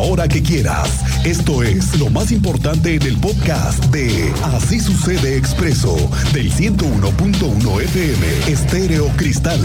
hora que quieras. Esto es lo más importante en el podcast de Así sucede expreso del 101.1 FM Estéreo Cristal.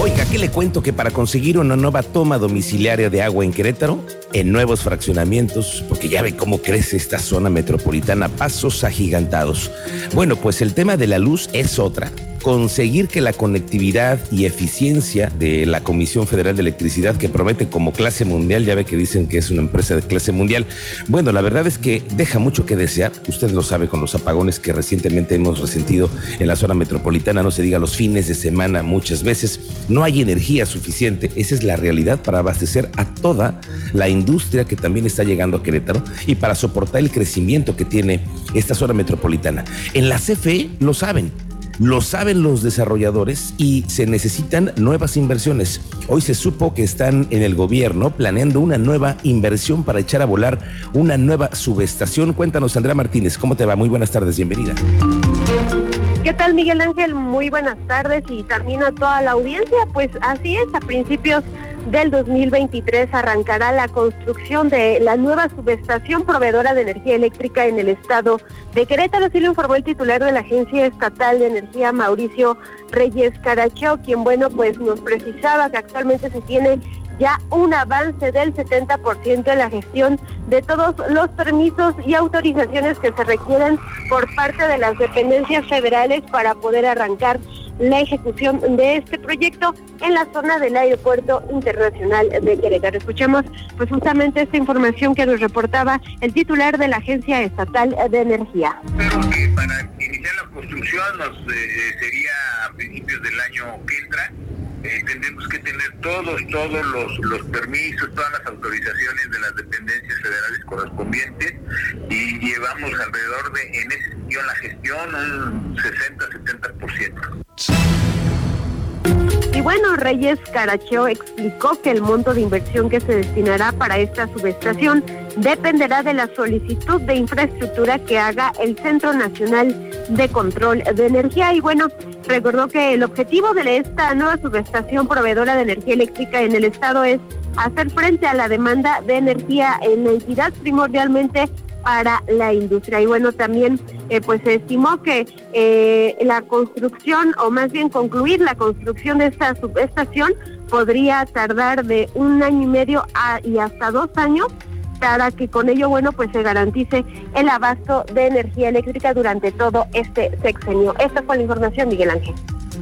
Oiga, ¿qué le cuento? Que para conseguir una nueva toma domiciliaria de agua en Querétaro, en nuevos fraccionamientos, porque ya ve cómo crece esta zona metropolitana, pasos agigantados. Bueno, pues el tema de la luz es otra conseguir que la conectividad y eficiencia de la Comisión Federal de Electricidad, que promete como clase mundial, ya ve que dicen que es una empresa de clase mundial, bueno, la verdad es que deja mucho que desear, usted lo sabe con los apagones que recientemente hemos resentido en la zona metropolitana, no se diga los fines de semana muchas veces, no hay energía suficiente, esa es la realidad para abastecer a toda la industria que también está llegando a Querétaro y para soportar el crecimiento que tiene esta zona metropolitana. En la CFE lo saben, lo saben los desarrolladores y se necesitan nuevas inversiones. Hoy se supo que están en el gobierno planeando una nueva inversión para echar a volar una nueva subestación. Cuéntanos, Andrea Martínez, ¿cómo te va? Muy buenas tardes, bienvenida. ¿Qué tal, Miguel Ángel? Muy buenas tardes y también a toda la audiencia. Pues así es, a principios del 2023 arrancará la construcción de la nueva subestación proveedora de energía eléctrica en el estado de Querétaro. Así lo informó el titular de la Agencia Estatal de Energía, Mauricio Reyes Carachó, quien, bueno, pues nos precisaba que actualmente se tiene ya un avance del 70% en la gestión de todos los permisos y autorizaciones que se requieren por parte de las dependencias federales para poder arrancar la ejecución de este proyecto en la zona del Aeropuerto Internacional de Querétaro. Escuchemos pues justamente esta información que nos reportaba el titular de la Agencia Estatal de Energía. Para iniciar la construcción nos eh, sería a principios del año que entra. Eh, tendremos que tener todos, todos los, los permisos, todas las autorizaciones de las dependencias federales correspondientes y llevamos alrededor de, en ese sentido, la gestión un 60-70%. Y bueno, Reyes Caracheo explicó que el monto de inversión que se destinará para esta subestación dependerá de la solicitud de infraestructura que haga el Centro Nacional de Control de Energía. Y bueno, recordó que el objetivo de esta nueva subestación proveedora de energía eléctrica en el estado es hacer frente a la demanda de energía en la entidad primordialmente para la industria. Y bueno, también eh, pues se estimó que eh, la construcción, o más bien concluir la construcción de esta subestación, podría tardar de un año y medio a, y hasta dos años para que con ello, bueno, pues se garantice el abasto de energía eléctrica durante todo este sexenio. Esta fue la información, Miguel Ángel.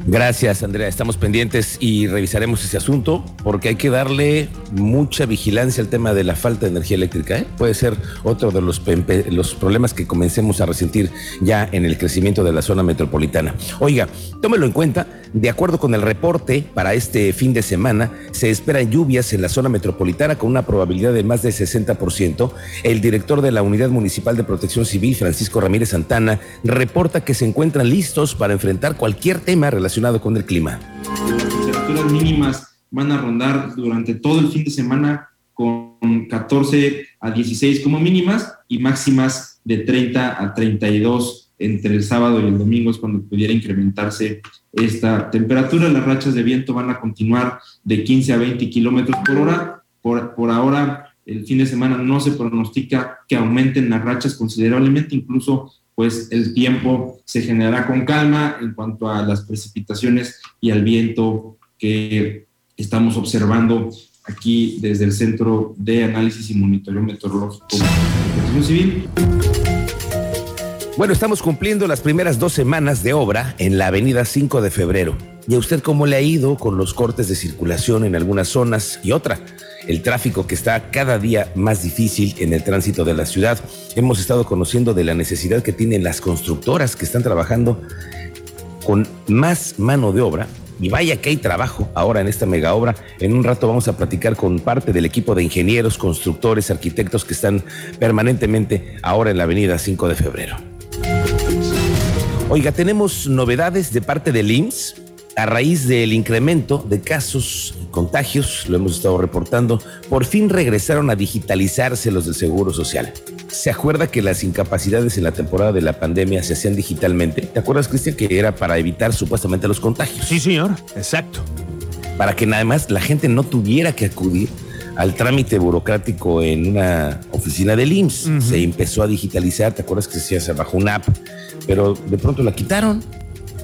Gracias, Andrea. Estamos pendientes y revisaremos ese asunto porque hay que darle mucha vigilancia al tema de la falta de energía eléctrica. ¿eh? Puede ser otro de los, los problemas que comencemos a resentir ya en el crecimiento de la zona metropolitana. Oiga, tómelo en cuenta. De acuerdo con el reporte, para este fin de semana se esperan lluvias en la zona metropolitana con una probabilidad de más del 60%. El director de la Unidad Municipal de Protección Civil, Francisco Ramírez Santana, reporta que se encuentran listos para enfrentar cualquier tema relacionado con el clima. Las temperaturas mínimas van a rondar durante todo el fin de semana con 14 a 16 como mínimas y máximas de 30 a 32 entre el sábado y el domingo es cuando pudiera incrementarse esta temperatura. Las rachas de viento van a continuar de 15 a 20 kilómetros por hora. Por, por ahora, el fin de semana no se pronostica que aumenten las rachas considerablemente, incluso pues el tiempo se generará con calma en cuanto a las precipitaciones y al viento que estamos observando aquí desde el Centro de Análisis y Monitoreo Meteorológico de Protección Civil. Bueno, estamos cumpliendo las primeras dos semanas de obra en la avenida 5 de febrero. ¿Y a usted cómo le ha ido con los cortes de circulación en algunas zonas y otra? El tráfico que está cada día más difícil en el tránsito de la ciudad. Hemos estado conociendo de la necesidad que tienen las constructoras que están trabajando con más mano de obra y vaya que hay trabajo ahora en esta mega obra. En un rato vamos a platicar con parte del equipo de ingenieros, constructores, arquitectos que están permanentemente ahora en la avenida 5 de febrero. Oiga, tenemos novedades de parte del IMSS a raíz del incremento de casos y contagios, lo hemos estado reportando, por fin regresaron a digitalizarse los del Seguro Social. ¿Se acuerda que las incapacidades en la temporada de la pandemia se hacían digitalmente? ¿Te acuerdas, Cristian, que era para evitar supuestamente los contagios? Sí, señor, exacto. para que nada más la gente no tuviera que acudir al trámite burocrático en una oficina del IMSS. Se empezó a digitalizar, ¿te acuerdas que se hacía bajo una app? Pero de pronto la quitaron.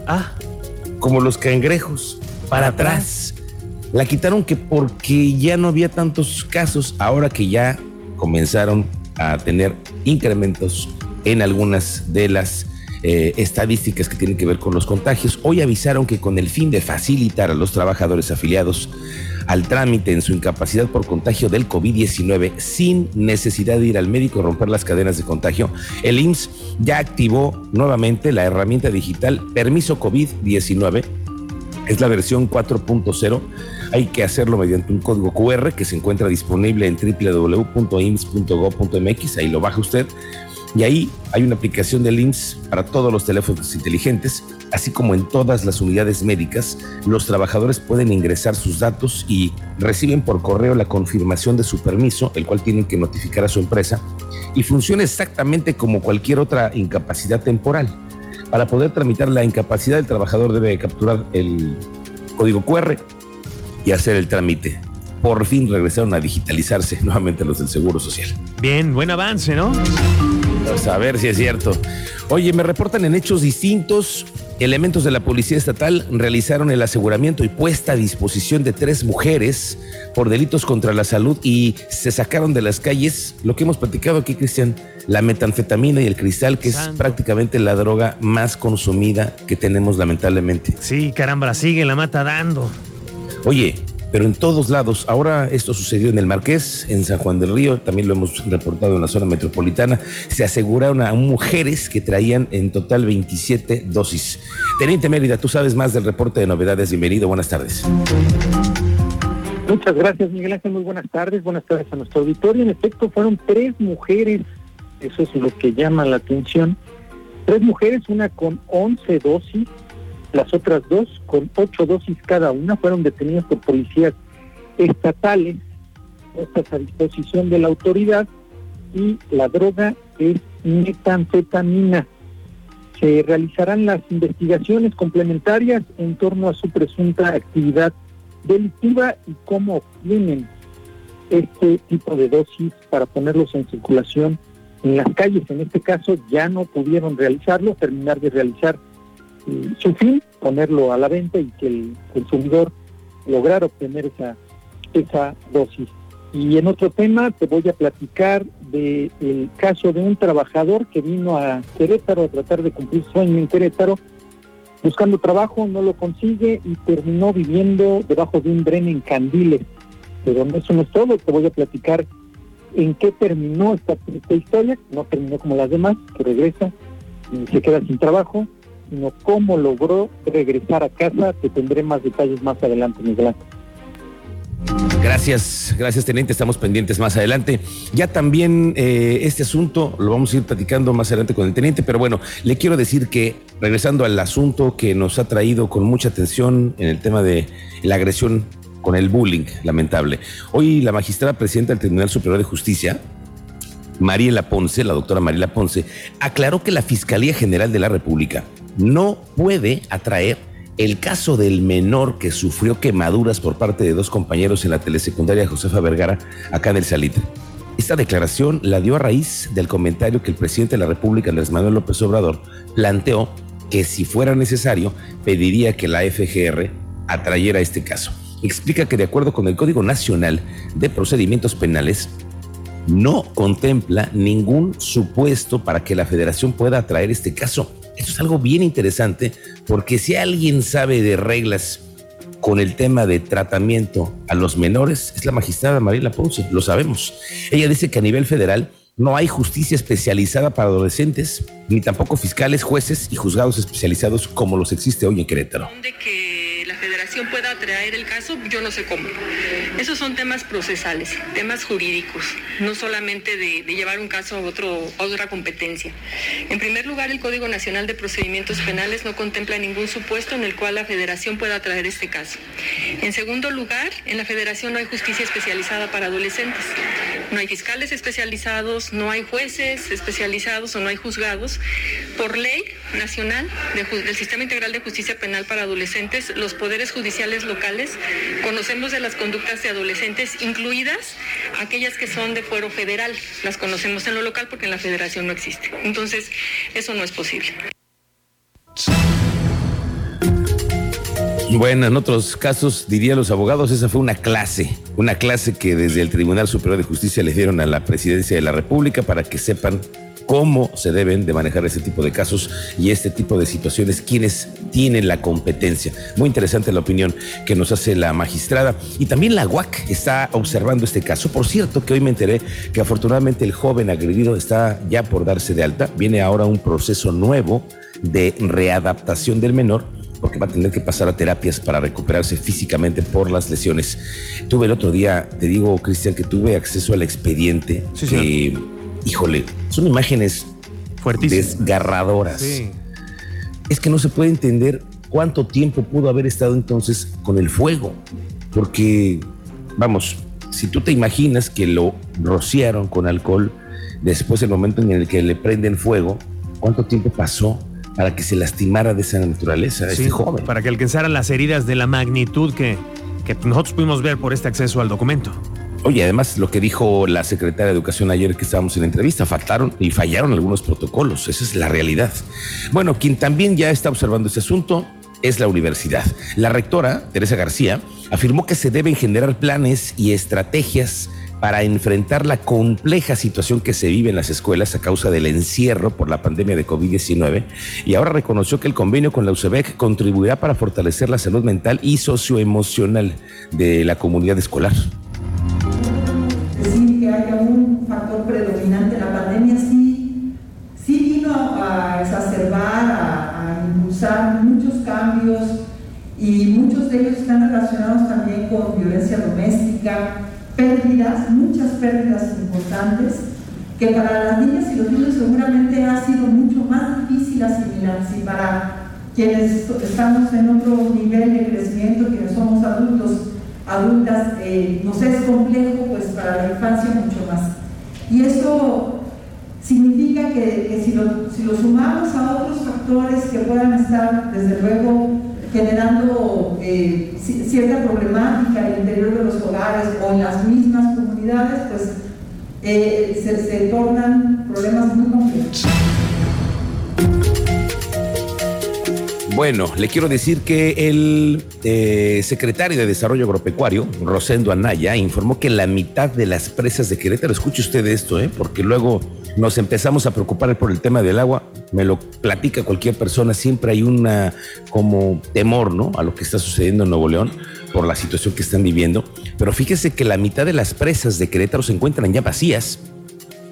Ah. Como los cangrejos, para atrás. La quitaron que porque ya no había tantos casos, ahora que ya comenzaron a tener incrementos en algunas de las eh, estadísticas que tienen que ver con los contagios. Hoy avisaron que con el fin de facilitar a los trabajadores afiliados al trámite en su incapacidad por contagio del COVID-19 sin necesidad de ir al médico y romper las cadenas de contagio, el IMSS ya activó nuevamente la herramienta digital Permiso COVID-19. Es la versión 4.0. Hay que hacerlo mediante un código QR que se encuentra disponible en www.ims.gov.mx. Ahí lo baja usted y ahí hay una aplicación de links para todos los teléfonos inteligentes, así como en todas las unidades médicas. Los trabajadores pueden ingresar sus datos y reciben por correo la confirmación de su permiso, el cual tienen que notificar a su empresa, y funciona exactamente como cualquier otra incapacidad temporal. Para poder tramitar la incapacidad, el trabajador debe capturar el código QR y hacer el trámite por fin regresaron a digitalizarse nuevamente los del Seguro Social. Bien, buen avance, ¿no? Pues a ver si es cierto. Oye, me reportan en hechos distintos. Elementos de la Policía Estatal realizaron el aseguramiento y puesta a disposición de tres mujeres por delitos contra la salud y se sacaron de las calles lo que hemos platicado aquí, Cristian, la metanfetamina y el cristal, que es prácticamente la droga más consumida que tenemos lamentablemente. Sí, caramba, sigue la mata dando. Oye, pero en todos lados. Ahora esto sucedió en el Marqués, en San Juan del Río, también lo hemos reportado en la zona metropolitana. Se aseguraron a mujeres que traían en total 27 dosis. Teniente Mérida, tú sabes más del reporte de novedades. Bienvenido, buenas tardes. Muchas gracias, Miguel Ángel. Muy buenas tardes. Buenas tardes a nuestro auditorio. En efecto, fueron tres mujeres. Eso es lo que llama la atención. Tres mujeres, una con 11 dosis las otras dos, con ocho dosis cada una, fueron detenidas por policías estatales, puestas a disposición de la autoridad, y la droga es metanfetamina. Se realizarán las investigaciones complementarias en torno a su presunta actividad delictiva y cómo obtienen este tipo de dosis para ponerlos en circulación en las calles. En este caso ya no pudieron realizarlo, terminar de realizar su fin, ponerlo a la venta y que el consumidor lograra obtener esa, esa dosis. Y en otro tema te voy a platicar del caso de un trabajador que vino a Querétaro a tratar de cumplir su sueño en Querétaro, buscando trabajo, no lo consigue y terminó viviendo debajo de un dren en Candiles. Pero eso no es todo, te voy a platicar en qué terminó esta, esta historia, no terminó como las demás, que regresa y se queda sin trabajo, sino cómo logró regresar a casa. Te tendré más detalles más adelante, Miguel. Gracias, gracias teniente, estamos pendientes más adelante. Ya también eh, este asunto lo vamos a ir platicando más adelante con el teniente, pero bueno, le quiero decir que regresando al asunto que nos ha traído con mucha atención en el tema de la agresión con el bullying, lamentable. Hoy la magistrada presidenta del Tribunal Superior de Justicia, Mariela Ponce, la doctora Mariela Ponce, aclaró que la Fiscalía General de la República no puede atraer el caso del menor que sufrió quemaduras por parte de dos compañeros en la telesecundaria Josefa Vergara, acá en el Salitre. Esta declaración la dio a raíz del comentario que el presidente de la República, Andrés Manuel López Obrador, planteó que si fuera necesario pediría que la FGR atrayera este caso. Explica que de acuerdo con el Código Nacional de Procedimientos Penales, no contempla ningún supuesto para que la federación pueda atraer este caso esto es algo bien interesante porque si alguien sabe de reglas con el tema de tratamiento a los menores es la magistrada Mariela Ponce, lo sabemos. Ella dice que a nivel federal no hay justicia especializada para adolescentes, ni tampoco fiscales, jueces y juzgados especializados como los existe hoy en Querétaro pueda traer el caso, yo no sé cómo. Esos son temas procesales, temas jurídicos, no solamente de, llevar un caso a, otro, otra competencia. En primer lugar, el Código Nacional de Procedimientos Penales no contempla ningún supuesto en el cual la federación pueda traer este caso. En segundo lugar, en la federación no hay justicia especializada para adolescentes. No hay fiscales especializados, no hay jueces especializados o no hay juzgados. Por ley, nacional del Sistema Integral de Justicia Penal para Adolescentes, los poderes judiciales locales, conocemos de las conductas de adolescentes, incluidas aquellas que son de fuero federal. Las conocemos en lo local porque en la federación no existe. Entonces, eso no es posible. Bueno, en otros casos, dirían los abogados, esa fue una clase, una clase que desde el Tribunal Superior de Justicia le dieron a la Presidencia de la República para que sepan cómo se deben de manejar ese tipo de casos y este tipo de situaciones, quienes tienen la competencia. Muy interesante la opinión que nos hace la magistrada y también la UAC está observando este caso. Por cierto, que hoy me enteré que afortunadamente el joven agredido está ya por darse de alta. Viene ahora un proceso nuevo de readaptación del menor porque va a tener que pasar a terapias para recuperarse físicamente por las lesiones. Tuve el otro día, te digo, Cristian, que tuve acceso al expediente. Sí, híjole, son imágenes desgarradoras. Es que no se puede entender cuánto tiempo pudo haber estado entonces con el fuego, porque, vamos, si tú te imaginas que lo rociaron con alcohol después del momento en el que le prenden fuego, ¿cuánto tiempo pasó para que se lastimara de esa naturaleza este joven? Para que alcanzara las heridas de la magnitud que, que nosotros pudimos ver por este acceso al documento. Oye, además lo que dijo la secretaria de Educación ayer que estábamos en la entrevista, faltaron y fallaron algunos protocolos, esa es la realidad. Bueno, quien también ya está observando este asunto es la universidad. La rectora, Teresa García, afirmó que se deben generar planes y estrategias para enfrentar la compleja situación que se vive en las escuelas a causa del encierro por la pandemia de COVID-19 y ahora reconoció que el convenio con la UCEBEC contribuirá para fortalecer la salud mental y socioemocional de la comunidad escolar haya un factor predominante. La pandemia sí, sí vino a exacerbar, a, impulsar muchos cambios y muchos de ellos están relacionados también con violencia doméstica, pérdidas, muchas pérdidas importantes, que para las niñas y los niños seguramente ha sido mucho más difícil asimilar. Si para quienes estamos en otro nivel de crecimiento, quienes somos adultos, adultas eh, nos es complejo, pues para la infancia mucho más. Y eso significa que, si, lo, si, lo, sumamos a otros factores que puedan estar, desde luego, generando eh, cierta problemática al interior de los hogares o en las mismas comunidades, pues eh, se, tornan problemas muy complejos. Bueno, le quiero decir que el eh, secretario de Desarrollo Agropecuario, Rosendo Anaya, informó que la mitad de las presas de Querétaro, escuche usted esto, ¿eh? porque luego nos empezamos a preocupar por el tema del agua, me lo platica cualquier persona, siempre hay una como temor, ¿no? A lo que está sucediendo en Nuevo León por la situación que están viviendo, pero fíjese que la mitad de las presas de Querétaro se encuentran ya vacías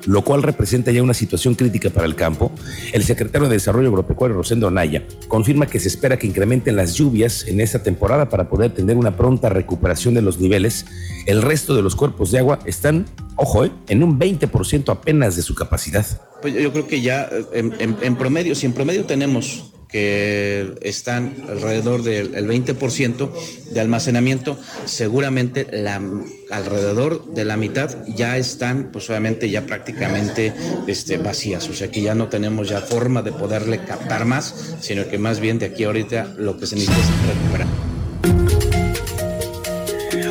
lo cual representa ya una situación crítica para el campo, el secretario de Desarrollo Agropecuario, Rosendo Anaya, confirma que se espera que incrementen las lluvias en esta temporada para poder tener una pronta recuperación de los niveles. El resto de los cuerpos de agua están, ojo, eh, en un 20% apenas de su capacidad. Pues yo creo que ya en, en promedio, si en promedio tenemos que están alrededor del 20% de almacenamiento, seguramente la, alrededor de la mitad ya están, pues obviamente ya prácticamente este, vacías, o sea que ya no tenemos ya forma de poderle captar más, sino que más bien de aquí ahorita lo que se necesita es recuperar.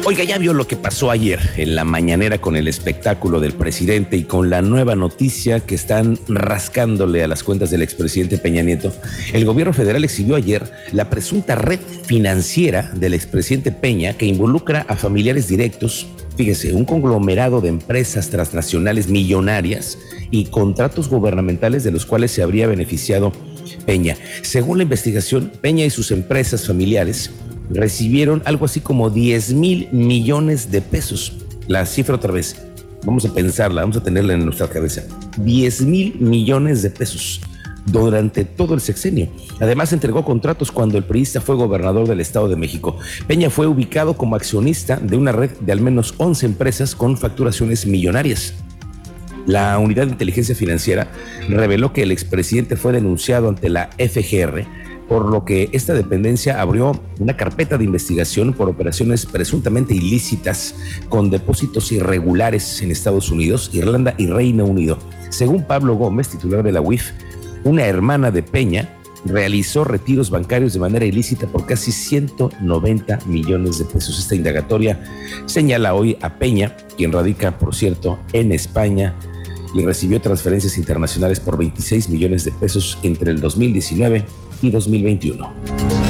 Oiga, ya vio lo que pasó ayer en la mañanera con el espectáculo del presidente y con la nueva noticia que están rascándole a las cuentas del expresidente Peña Nieto. El gobierno federal exhibió ayer la presunta red financiera del expresidente Peña que involucra a familiares directos, fíjese, un conglomerado de empresas transnacionales millonarias y contratos gubernamentales de los cuales se habría beneficiado Peña. Según la investigación, Peña y sus empresas familiares recibieron algo así como 10 mil millones de pesos. La cifra otra vez, vamos a pensarla, vamos a tenerla en nuestra cabeza. 10 mil millones de pesos durante todo el sexenio. Además, entregó contratos cuando el priista fue gobernador del Estado de México. Peña fue ubicado como accionista de una red de al menos 11 empresas con facturaciones millonarias. La Unidad de Inteligencia Financiera reveló que el expresidente fue denunciado ante la FGR por lo que esta dependencia abrió una carpeta de investigación por operaciones presuntamente ilícitas con depósitos irregulares en Estados Unidos, Irlanda y Reino Unido. Según Pablo Gómez, titular de la UIF, una hermana de Peña realizó retiros bancarios de manera ilícita por casi 190 millones de pesos. Esta indagatoria señala hoy a Peña, quien radica, por cierto, en España y recibió transferencias internacionales por 26 millones de pesos entre el 2019 y 2021.